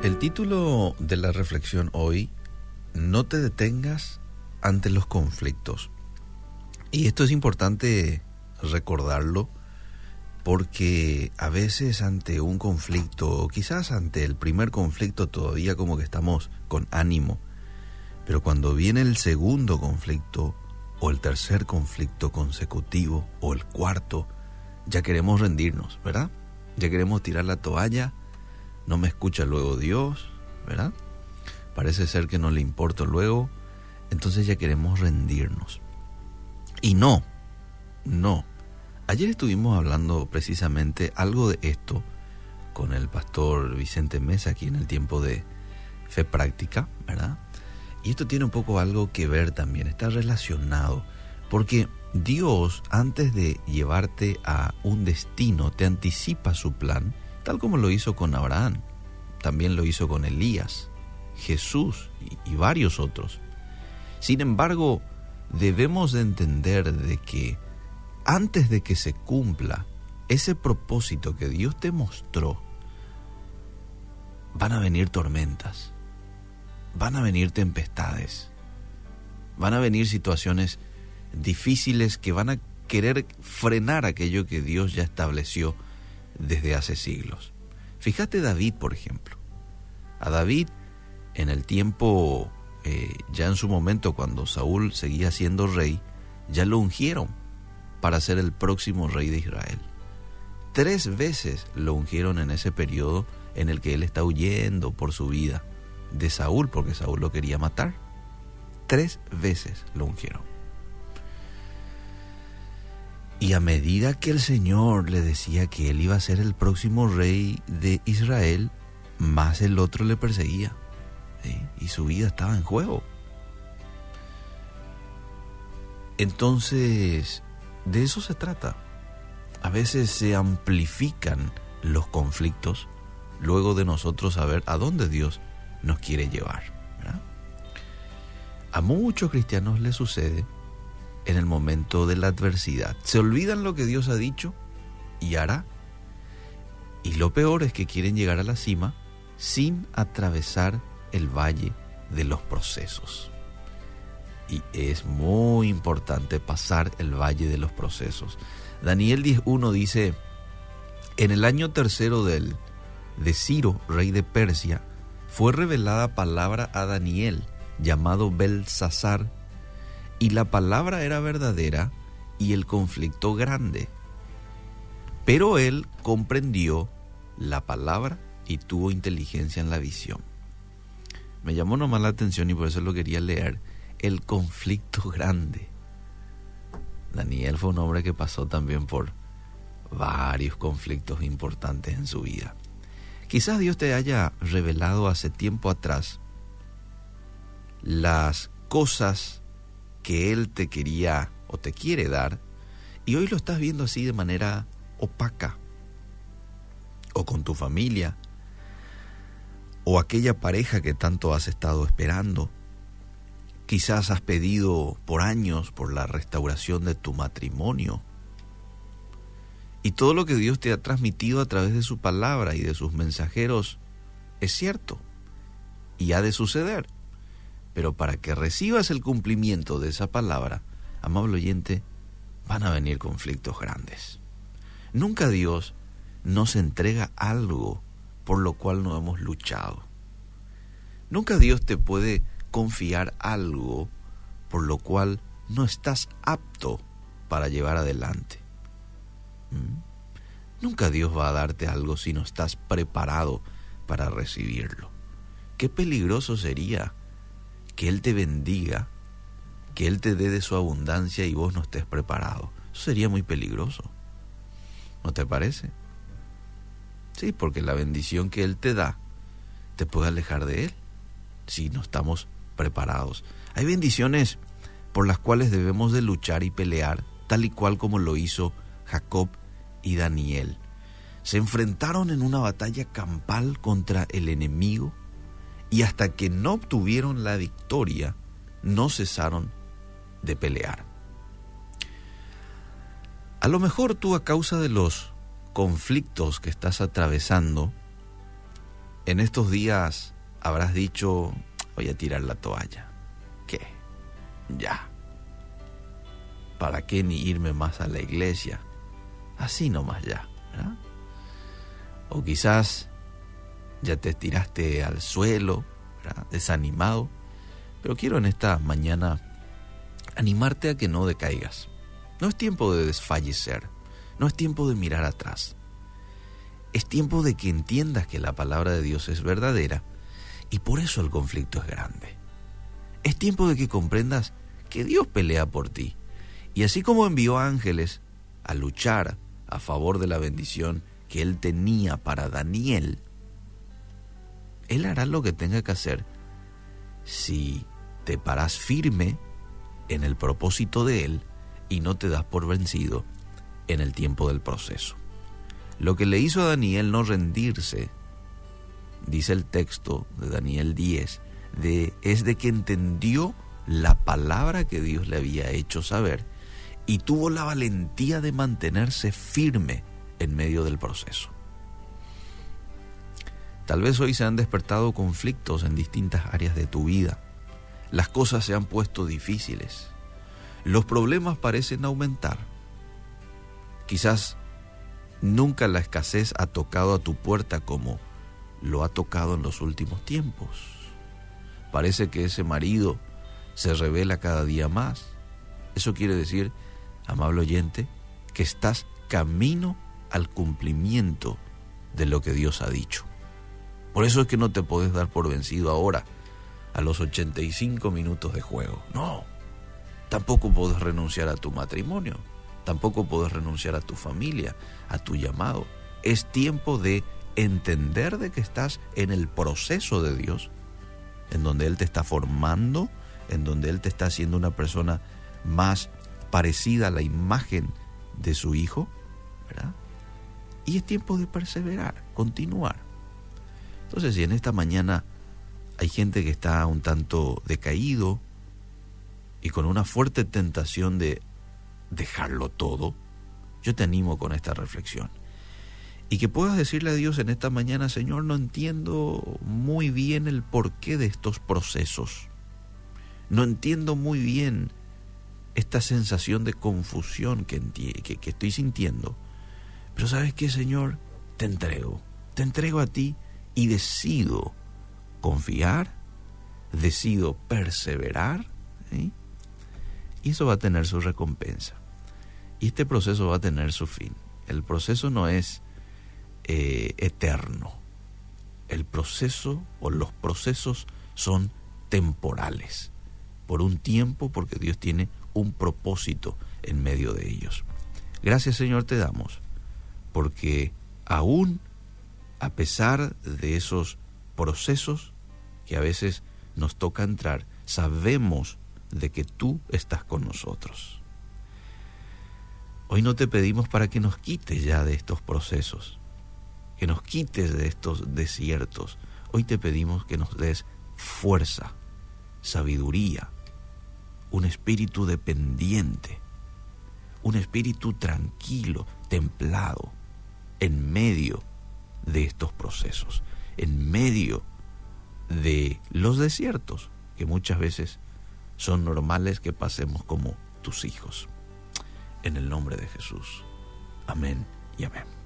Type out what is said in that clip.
El título de la reflexión hoy, no te detengas ante los conflictos. Y esto es importante recordarlo porque a veces ante un conflicto, o quizás ante el primer conflicto todavía como que estamos con ánimo, pero cuando viene el segundo conflicto, o el tercer conflicto consecutivo, o el cuarto, ya queremos rendirnos, ¿verdad? Ya queremos tirar la toalla, no me escucha luego Dios, ¿verdad? Parece ser que no le importo luego, entonces ya queremos rendirnos. Y no, no. Ayer estuvimos hablando precisamente algo de esto con el pastor Vicente Mesa aquí en el tiempo de fe práctica, ¿verdad? Y esto tiene un poco algo que ver también, está relacionado, porque Dios antes de llevarte a un destino te anticipa su plan, tal como lo hizo con Abraham, también lo hizo con Elías, Jesús y, varios otros. Sin embargo, debemos de entender de que antes de que se cumpla ese propósito que Dios te mostró, van a venir tormentas, van a venir tempestades, van a venir situaciones difíciles que van a querer frenar aquello que Dios ya estableció desde hace siglos. Fíjate David, por ejemplo. A David, en el tiempo, eh, ya en su momento, cuando Saúl seguía siendo rey, ya lo ungieron para ser el próximo rey de Israel. Tres veces lo ungieron en ese periodo en el que él está huyendo por su vida de Saúl, porque Saúl lo quería matar. Tres veces lo ungieron. Y a medida que el Señor le decía que él iba a ser el próximo rey de Israel, más el otro le perseguía. Y su vida estaba en juego. Entonces, de eso se trata. A veces se amplifican los conflictos luego de nosotros saber a dónde Dios nos quiere llevar. A muchos cristianos les sucede en el momento de la adversidad. Se olvidan lo que Dios ha dicho y hará. Y lo peor es que quieren llegar a la cima sin atravesar el valle de los procesos. Y es muy importante pasar el valle de los procesos. Daniel 10.1 dice, en el año tercero del, de Ciro, rey de Persia, fue revelada palabra a Daniel, llamado Belsasar, y la palabra era verdadera y el conflicto grande. Pero él comprendió la palabra y tuvo inteligencia en la visión. Me llamó nomás la atención y por eso lo quería leer. El conflicto grande. Daniel fue un hombre que pasó también por varios conflictos importantes en su vida. Quizás Dios te haya revelado hace tiempo atrás las cosas que Él te quería o te quiere dar y hoy lo estás viendo así de manera opaca o con tu familia o aquella pareja que tanto has estado esperando. Quizás has pedido por años por la restauración de tu matrimonio. Y todo lo que Dios te ha transmitido a través de su palabra y de sus mensajeros es cierto y ha de suceder. Pero para que recibas el cumplimiento de esa palabra, amable oyente, van a venir conflictos grandes. Nunca Dios nos entrega algo por lo cual no hemos luchado. Nunca Dios te puede confiar algo por lo cual no estás apto para llevar adelante. ¿Mm? Nunca Dios va a darte algo si no estás preparado para recibirlo. Qué peligroso sería que Él te bendiga, que Él te dé de su abundancia y vos no estés preparado. Eso sería muy peligroso. ¿No te parece? Sí, porque la bendición que Él te da te puede alejar de Él si no estamos preparados. Hay bendiciones por las cuales debemos de luchar y pelear, tal y cual como lo hizo Jacob y Daniel. Se enfrentaron en una batalla campal contra el enemigo y hasta que no obtuvieron la victoria, no cesaron de pelear. A lo mejor tú a causa de los conflictos que estás atravesando, En estos días habrás dicho, voy a tirar la toalla. ¿Qué? Ya. ¿Para qué ni irme más a la iglesia? Así nomás ya. O quizás ya te tiraste al suelo, desanimado. Pero quiero en esta mañana animarte a que no decaigas. No es tiempo de desfallecer, no es tiempo de mirar atrás. Es tiempo de que entiendas que la palabra de Dios es verdadera y por eso el conflicto es grande. Es tiempo de que comprendas que Dios pelea por ti. Y así como envió ángeles a luchar a favor de la bendición que él tenía para Daniel, él hará lo que tenga que hacer si te paras firme en el propósito de él y no te das por vencido en el tiempo del proceso. Lo que le hizo a Daniel no rendirse, dice el texto de Daniel 10, de, es de que entendió la palabra que Dios le había hecho saber y tuvo la valentía de mantenerse firme en medio del proceso. Tal vez hoy se han despertado conflictos en distintas áreas de tu vida. Las cosas se han puesto difíciles. Los problemas parecen aumentar. Quizás Nunca la escasez ha tocado a tu puerta como lo ha tocado en los últimos tiempos. Parece que ese marido se revela cada día más. Eso quiere decir, amable oyente, que estás camino al cumplimiento de lo que Dios ha dicho. Por eso es que no te puedes dar por vencido ahora, a los 85 minutos de juego. No, tampoco puedes renunciar a tu matrimonio. Tampoco puedes renunciar a tu familia, a tu llamado. Es tiempo de entender de que estás en el proceso de Dios, en donde Él te está formando, en donde Él te está haciendo una persona más parecida a la imagen de su Hijo, ¿verdad? Y es tiempo de perseverar, continuar. Entonces, si en esta mañana hay gente que está un tanto decaído y con una fuerte tentación de dejarlo todo? Yo te animo con esta reflexión. Y que puedas decirle a Dios en esta mañana, Señor, no entiendo muy bien el porqué de estos procesos. No entiendo muy bien esta sensación de confusión que, estoy sintiendo. Pero sabes qué, Señor, te entrego. Te entrego a ti y decido confiar, decido perseverar. Y eso va a tener su recompensa. Y este proceso va a tener su fin. El proceso no es eh, eterno. El proceso o los procesos son temporales. Por un tiempo, porque Dios tiene un propósito en medio de ellos. Gracias Señor te damos, porque aún a pesar de esos procesos que a veces nos toca entrar, sabemos de que tú estás con nosotros. Hoy no te pedimos para que nos quites ya de estos procesos, que nos quites de estos desiertos. Hoy te pedimos que nos des fuerza, sabiduría, un espíritu dependiente, un espíritu tranquilo, templado, en medio de estos procesos, en medio de los desiertos que muchas veces son normales que pasemos como tus hijos. En el nombre de Jesús. Amén y amén.